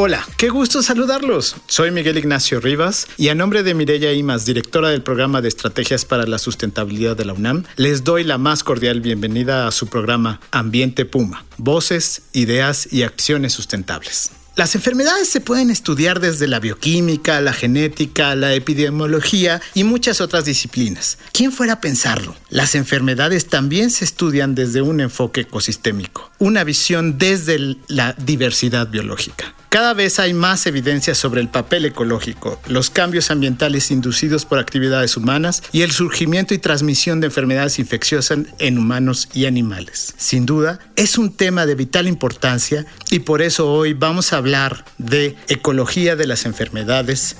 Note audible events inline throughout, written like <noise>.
Hola, qué gusto saludarlos. Soy Miguel Ignacio Rivas y a nombre de Mireya Imas, directora del programa de estrategias para la sustentabilidad de la UNAM, les doy la más cordial bienvenida a su programa Ambiente Puma, voces, ideas y acciones sustentables. Las enfermedades se pueden estudiar desde la bioquímica, la genética, la epidemiología y muchas otras disciplinas. ¿Quién fuera a pensarlo? Las enfermedades también se estudian desde un enfoque ecosistémico, una visión desde la diversidad biológica. Cada vez hay más evidencia sobre el papel ecológico, los cambios ambientales inducidos por actividades humanas y el surgimiento y transmisión de enfermedades infecciosas en humanos y animales. Sin duda, es un tema de vital importancia y por eso hoy vamos a hablar de ecología de las enfermedades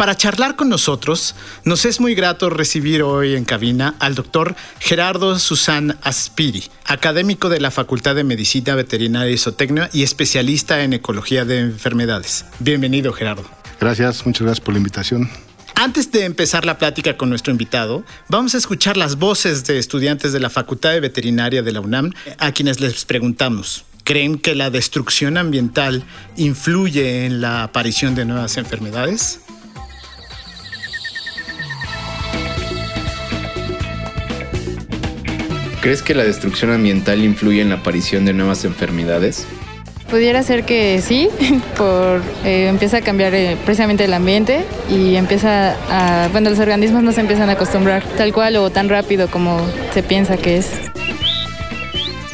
para charlar con nosotros, nos es muy grato recibir hoy en cabina al doctor Gerardo Susan Aspiri, académico de la Facultad de Medicina Veterinaria y Zootecnia y especialista en ecología de enfermedades. Bienvenido, Gerardo. Gracias, muchas gracias por la invitación. Antes de empezar la plática con nuestro invitado, vamos a escuchar las voces de estudiantes de la Facultad de Veterinaria de la UNAM, a quienes les preguntamos. ¿Creen que la destrucción ambiental influye en la aparición de nuevas enfermedades? ¿Crees que la destrucción ambiental influye en la aparición de nuevas enfermedades? Pudiera ser que sí, <laughs> por eh, empieza a cambiar eh, precisamente el ambiente y empieza a, bueno, los organismos no se empiezan a acostumbrar tal cual o tan rápido como se piensa que es.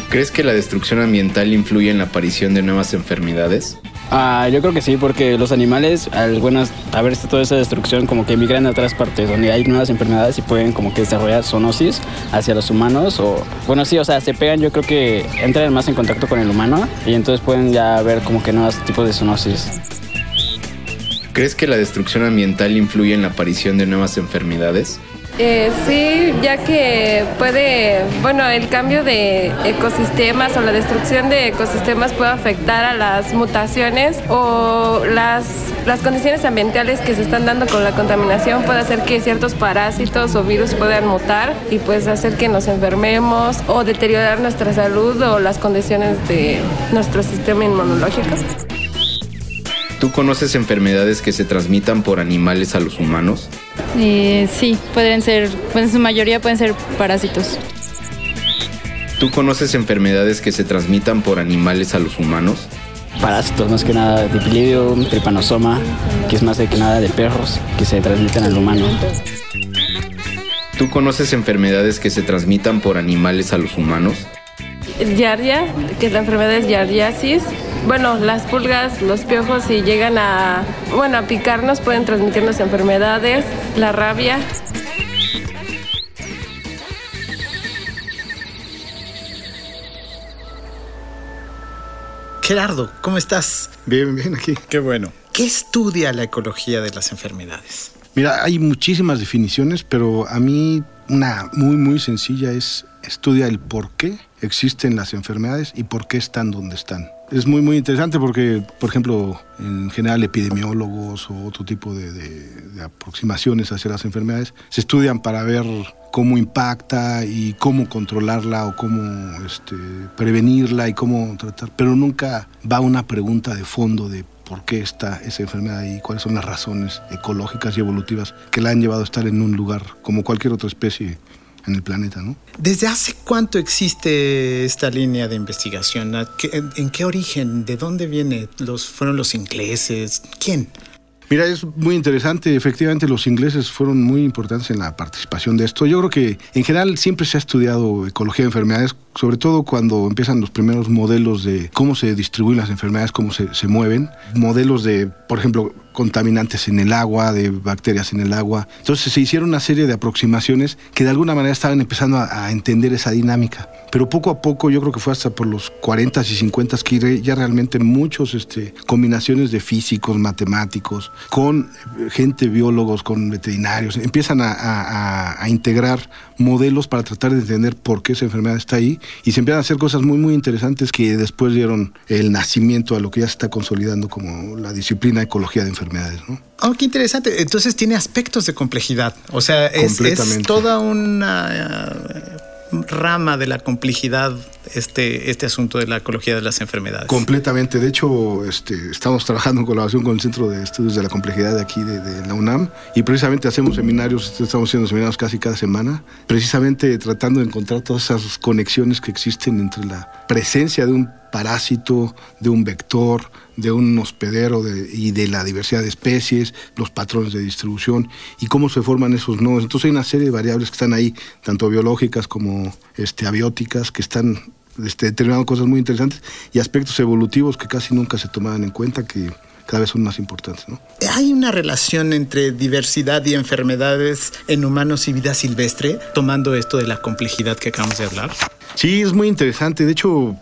¿Crees que la destrucción ambiental influye en la aparición de nuevas enfermedades? Ah, yo creo que sí, porque los animales, al bueno, a ver toda esa destrucción, como que emigran a otras partes donde hay nuevas enfermedades y pueden como que desarrollar zoonosis hacia los humanos. O, bueno, sí, o sea, se pegan, yo creo que entran más en contacto con el humano y entonces pueden ya ver como que nuevos tipos de zoonosis. ¿Crees que la destrucción ambiental influye en la aparición de nuevas enfermedades? Eh, sí, ya que puede, bueno, el cambio de ecosistemas o la destrucción de ecosistemas puede afectar a las mutaciones o las, las condiciones ambientales que se están dando con la contaminación puede hacer que ciertos parásitos o virus puedan mutar y pues hacer que nos enfermemos o deteriorar nuestra salud o las condiciones de nuestro sistema inmunológico. ¿Tú conoces enfermedades que se transmitan por animales a los humanos? Eh, sí, pueden ser, pues en su mayoría pueden ser parásitos. ¿Tú conoces enfermedades que se transmitan por animales a los humanos? Parásitos, más que nada, dipilidium, tripanosoma, que es más de que nada de perros, que se transmiten al humano. ¿Tú conoces enfermedades que se transmitan por animales a los humanos? Yardia, que es la enfermedad es yardiasis. Bueno, las pulgas, los piojos, si llegan a, bueno, a picarnos, pueden transmitirnos enfermedades, la rabia. Gerardo, ¿cómo estás? Bien, bien, aquí. Qué bueno. ¿Qué estudia la ecología de las enfermedades? Mira, hay muchísimas definiciones, pero a mí una muy, muy sencilla es estudia el por qué existen las enfermedades y por qué están donde están. Es muy, muy interesante porque, por ejemplo, en general epidemiólogos o otro tipo de, aproximaciones hacia las enfermedades se estudian para ver cómo impacta y cómo controlarla o cómo este, prevenirla y cómo tratar, pero nunca va una pregunta de fondo de por qué está esa enfermedad y cuáles son las razones ecológicas y evolutivas que la han llevado a estar en un lugar como cualquier otra especie en el planeta, ¿no? ¿Desde hace cuánto existe esta línea de investigación? ¿En qué origen? ¿De dónde viene? ¿Los, ¿Fueron los ingleses? ¿Quién? Mira, es muy interesante. Efectivamente, los ingleses fueron muy importantes en la participación de esto. Yo creo que en general siempre se ha estudiado ecología de enfermedades, sobre todo cuando empiezan los primeros modelos de cómo se distribuyen las enfermedades, cómo se, se mueven. Modelos de, por ejemplo, contaminantes en el agua, de bacterias en el agua. Entonces se hicieron una serie de aproximaciones que de alguna manera estaban empezando a, entender esa dinámica. Pero poco a poco, yo creo que fue hasta por los 40 y 50 que ya realmente muchos este, combinaciones de físicos, matemáticos, con gente, biólogos, con veterinarios, empiezan a, integrar modelos para tratar de entender por qué esa enfermedad está ahí y se empiezan a hacer cosas muy, muy interesantes que después dieron el nacimiento a lo que ya se está consolidando como la disciplina ecología de enfermedades. ¿No? Oh, qué interesante. Entonces tiene aspectos de complejidad. O sea, es, es toda una uh, rama de la complejidad este, este asunto de la ecología de las enfermedades. Completamente. De hecho, este, estamos trabajando en colaboración con el Centro de Estudios de la Complejidad de aquí, de, de la UNAM, y precisamente hacemos seminarios, estamos haciendo seminarios casi cada semana, precisamente tratando de encontrar todas esas conexiones que existen entre la presencia de un parásito, de un vector, de un hospedero de, y de la diversidad de especies, los patrones de distribución y cómo se forman esos nodos. Entonces hay una serie de variables que están ahí, tanto biológicas como este, abióticas, que están este, determinando cosas muy interesantes y aspectos evolutivos que casi nunca se tomaban en cuenta que cada vez son más importantes. ¿no? ¿Hay una relación entre diversidad y enfermedades en humanos y vida silvestre, tomando esto de la complejidad que acabamos de hablar? Sí, es muy interesante. De hecho,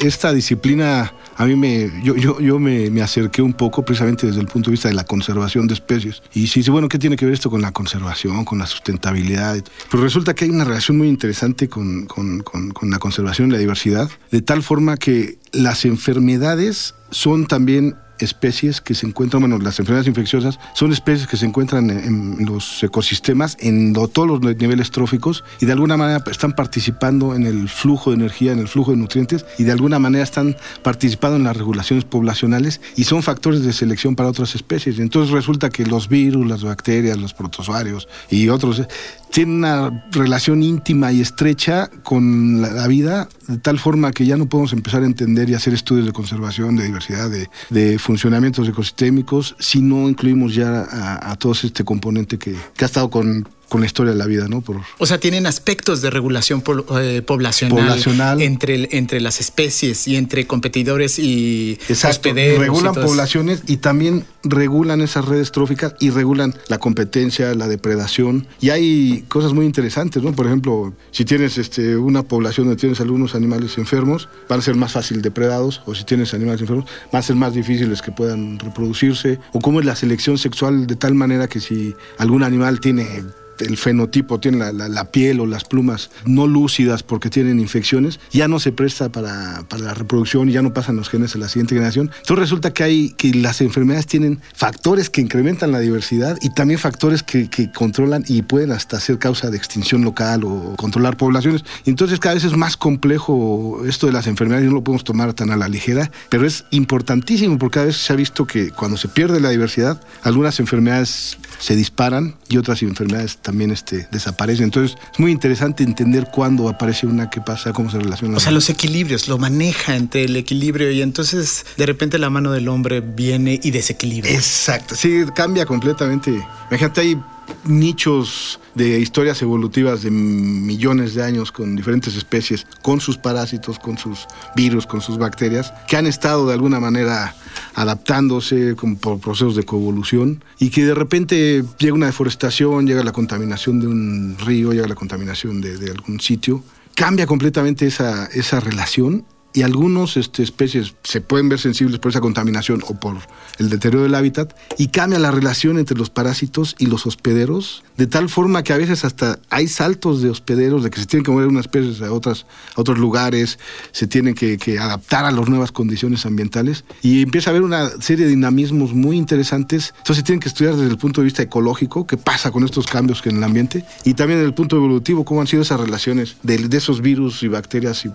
esta disciplina a mí me, yo, yo, me, acerqué un poco precisamente desde el punto de vista de la conservación de especies. Y si dice, bueno, ¿qué tiene que ver esto con la conservación, con la sustentabilidad? Pues resulta que hay una relación muy interesante con, con, con, con la conservación y la diversidad, de tal forma que las enfermedades son también especies que se encuentran, bueno, las enfermedades infecciosas son especies que se encuentran en, los ecosistemas, en todos los niveles tróficos y de alguna manera están participando en el flujo de energía, en el flujo de nutrientes y de alguna manera están participando en las regulaciones poblacionales y son factores de selección para otras especies. Entonces resulta que los virus, las bacterias, los protozoarios y otros tienen una relación íntima y estrecha con la, vida, de tal forma que ya no podemos empezar a entender y hacer estudios de conservación, de diversidad, de, de funcionamientos ecosistémicos, si no incluimos ya a, a todo este componente que, que ha estado con con la historia de la vida, ¿no? Por... O sea, tienen aspectos de regulación po eh, poblacional, poblacional, Entre, entre las especies y entre competidores y Exacto. hospederos. Regulan y poblaciones y también regulan esas redes tróficas y regulan la competencia, la depredación. Y hay cosas muy interesantes, ¿no? Por ejemplo, si tienes este, una población donde tienes algunos animales enfermos, van a ser más fácil depredados, o si tienes animales enfermos, van a ser más difíciles que puedan reproducirse, o cómo es la selección sexual de tal manera que si algún animal tiene el fenotipo, tiene la, piel o las plumas no lúcidas porque tienen infecciones, ya no se presta para, para, la reproducción y ya no pasan los genes a la siguiente generación. Entonces resulta que, hay, que las enfermedades tienen factores que incrementan la diversidad y también factores que, controlan y pueden hasta ser causa de extinción local o controlar poblaciones. Y entonces cada vez es más complejo esto de las enfermedades, no lo podemos tomar tan a la ligera, pero es importantísimo porque cada vez se ha visto que cuando se pierde la diversidad, algunas enfermedades se disparan y otras enfermedades también este, desaparecen. Entonces es muy interesante entender cuándo aparece una, qué pasa, cómo se relaciona. O sea, los equilibrios, lo maneja entre el equilibrio y entonces de repente la mano del hombre viene y desequilibra. Exacto, sí, cambia completamente. Imagínate, hay nichos de historias evolutivas de millones de años con diferentes especies, con sus parásitos, con sus virus, con sus bacterias, que han estado de alguna manera adaptándose por procesos de coevolución y que de repente llega una deforestación, llega la contaminación de un río, llega la contaminación de, de algún sitio, cambia completamente esa, esa relación y algunas este, especies se pueden ver sensibles por esa contaminación o por el deterioro del hábitat y cambia la relación entre los parásitos y los hospederos de tal forma que a veces hasta hay saltos de hospederos de que se tienen que mover unas especies a, otras, a otros lugares, se tienen que, que, adaptar a las nuevas condiciones ambientales y empieza a haber una serie de dinamismos muy interesantes. Entonces se tienen que estudiar desde el punto de vista ecológico, qué pasa con estos cambios en el ambiente y también desde el punto evolutivo, cómo han sido esas relaciones de, de esos virus y bacterias y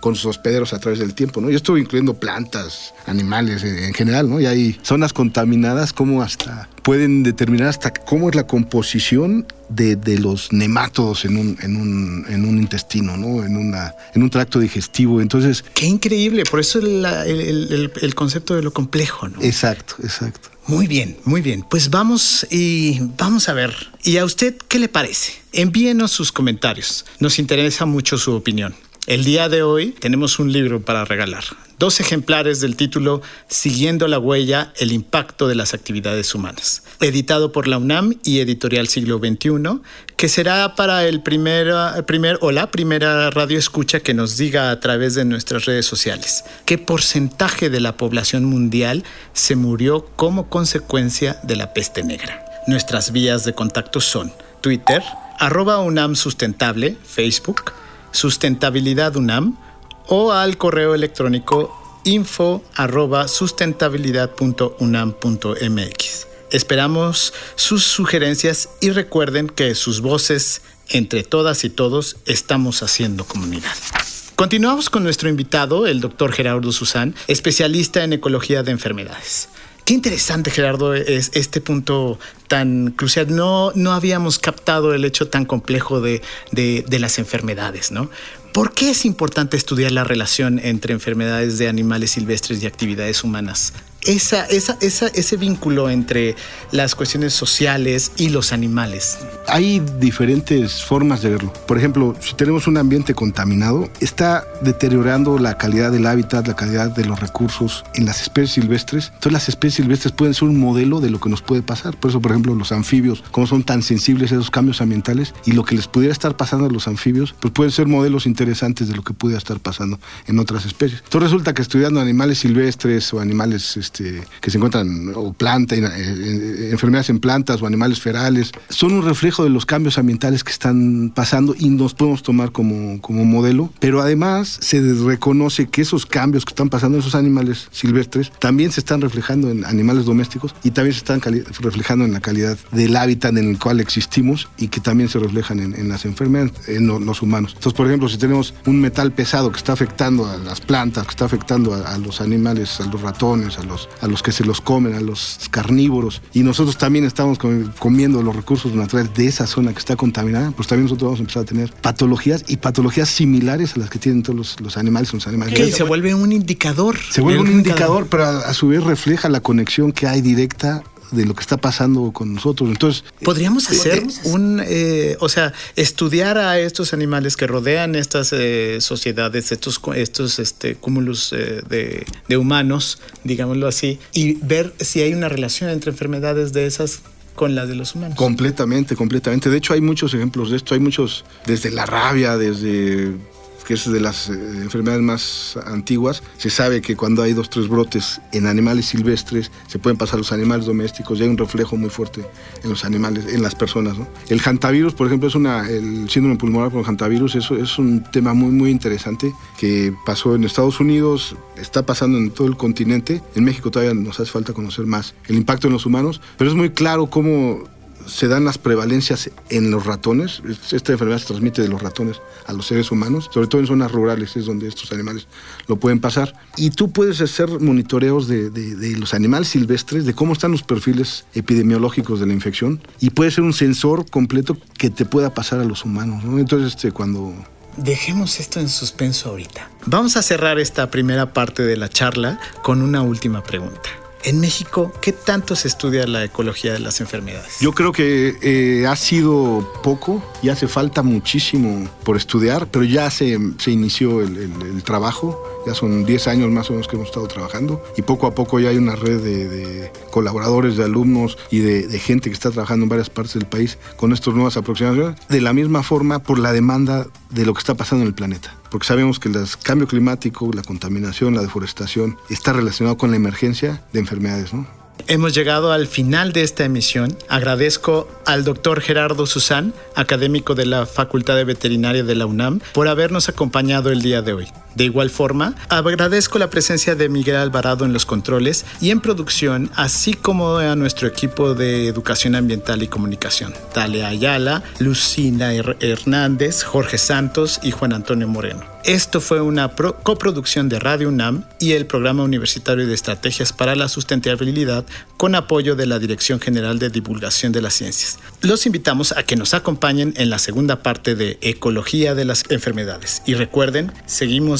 con sus hospederos a través del tiempo, ¿no? Y esto incluyendo plantas, animales en, en general, ¿no? Y hay zonas contaminadas como hasta pueden determinar hasta cómo es la composición de, de los nemátodos en un, en, un, en un intestino, ¿no? En, una, en un tracto digestivo. Entonces... Qué increíble, por eso el, el, el, el concepto de lo complejo, ¿no? Exacto, exacto. Muy bien, muy bien. Pues vamos y vamos a ver. ¿Y a usted qué le parece? Envíenos sus comentarios. Nos interesa mucho su opinión. El día de hoy tenemos un libro para regalar. Dos ejemplares del título Siguiendo la huella, el impacto de las actividades humanas, editado por la UNAM y Editorial Siglo XXI, que será para el primer, primer o la primera radio escucha que nos diga a través de nuestras redes sociales qué porcentaje de la población mundial se murió como consecuencia de la peste negra. Nuestras vías de contacto son Twitter, arroba UNAM Sustentable, Facebook, Sustentabilidad UNAM o al correo electrónico info arroba. Esperamos sus sugerencias y recuerden que sus voces, entre todas y todos, estamos haciendo comunidad. Continuamos con nuestro invitado, el doctor Gerardo Susán, especialista en ecología de enfermedades. Qué interesante, Gerardo, es este punto tan crucial. No, no habíamos captado el hecho tan complejo de, de, de las enfermedades, ¿no? ¿Por qué es importante estudiar la relación entre enfermedades de animales silvestres y actividades humanas? Esa, ese vínculo entre las cuestiones sociales y los animales? Hay diferentes formas de verlo. Por ejemplo, si tenemos un ambiente contaminado, está deteriorando la calidad del hábitat, la calidad de los recursos en las especies silvestres. Entonces las especies silvestres pueden ser un modelo de lo que nos puede pasar. Por eso, por ejemplo, los anfibios, como son tan sensibles a esos cambios ambientales y lo que les pudiera estar pasando a los anfibios, pues pueden ser modelos interesantes de lo que pudiera estar pasando en otras especies. Entonces resulta que estudiando animales silvestres o animales este, que se encuentran, o planta, eh, eh, enfermedades en plantas o animales ferales, son un reflejo de los cambios ambientales que están pasando y nos podemos tomar como, como modelo, pero además se reconoce que esos cambios que están pasando en esos animales silvestres también se están reflejando en animales domésticos y también se están reflejando en la calidad del hábitat en el cual existimos y que también se reflejan en, las enfermedades, en los humanos. Entonces, por ejemplo, si tenemos un metal pesado que está afectando a las plantas, que está afectando a, los animales, a los ratones, a los, a los que se los comen, a los carnívoros, y nosotros también estamos comiendo los recursos naturales de esa zona que está contaminada, pues también nosotros vamos a empezar a tener patologías y patologías similares a las que tienen todos los, animales. Los animales. Que se vuelve un indicador. Se vuelve un indicador, pero a, su vez refleja la conexión que hay directa de lo que está pasando con nosotros. Entonces, podríamos hacer un, eh, o sea, estudiar a estos animales que rodean estas eh, sociedades, estos, estos este, cúmulos eh, de, de humanos, digámoslo así, y ver si hay una relación entre enfermedades de esas con las de los humanos. Completamente, completamente. De hecho, hay muchos ejemplos de esto. Hay muchos, desde la rabia, desde que es de las eh, enfermedades más antiguas. Se sabe que cuando hay dos, tres brotes en animales silvestres, se pueden pasar los animales domésticos y hay un reflejo muy fuerte en los animales, en las personas. El hantavirus, por ejemplo, es una, el síndrome pulmonar por hantavirus, eso es un tema muy, muy interesante que pasó en Estados Unidos, está pasando en todo el continente. En México todavía nos hace falta conocer más el impacto en los humanos, pero es muy claro cómo se dan las prevalencias en los ratones. Esta enfermedad se transmite de los ratones a los seres humanos, sobre todo en zonas rurales es donde estos animales lo pueden pasar. Y tú puedes hacer monitoreos de, los animales silvestres, de cómo están los perfiles epidemiológicos de la infección, y puede ser un sensor completo que te pueda pasar a los humanos. Entonces, este, cuando Dejemos esto en suspenso ahorita. Vamos a cerrar esta primera parte de la charla con una última pregunta. En México, ¿qué tanto se estudia la ecología de las enfermedades? Yo creo que eh, ha sido poco y hace falta muchísimo por estudiar, pero ya se, se inició el, trabajo, ya son 10 años más o menos que hemos estado trabajando y poco a poco ya hay una red de, colaboradores, de alumnos y de, de, gente que está trabajando en varias partes del país con estas nuevas aproximaciones, de la misma forma por la demanda de lo que está pasando en el planeta porque sabemos que el cambio climático, la contaminación, la deforestación está relacionado con la emergencia de enfermedades, ¿no? Hemos llegado al final de esta emisión. Agradezco al doctor Gerardo Susán, académico de la Facultad de Veterinaria de la UNAM, por habernos acompañado el día de hoy. De igual forma, agradezco la presencia de Miguel Alvarado en los controles y en producción, así como a nuestro equipo de Educación Ambiental y Comunicación, Talia Ayala, Lucina Hernández, Jorge Santos y Juan Antonio Moreno. Esto fue una coproducción de Radio UNAM y el Programa Universitario de Estrategias para la Sustentabilidad con apoyo de la Dirección General de Divulgación de las Ciencias. Los invitamos a que nos acompañen en la segunda parte de Ecología de las Enfermedades. Y recuerden, seguimos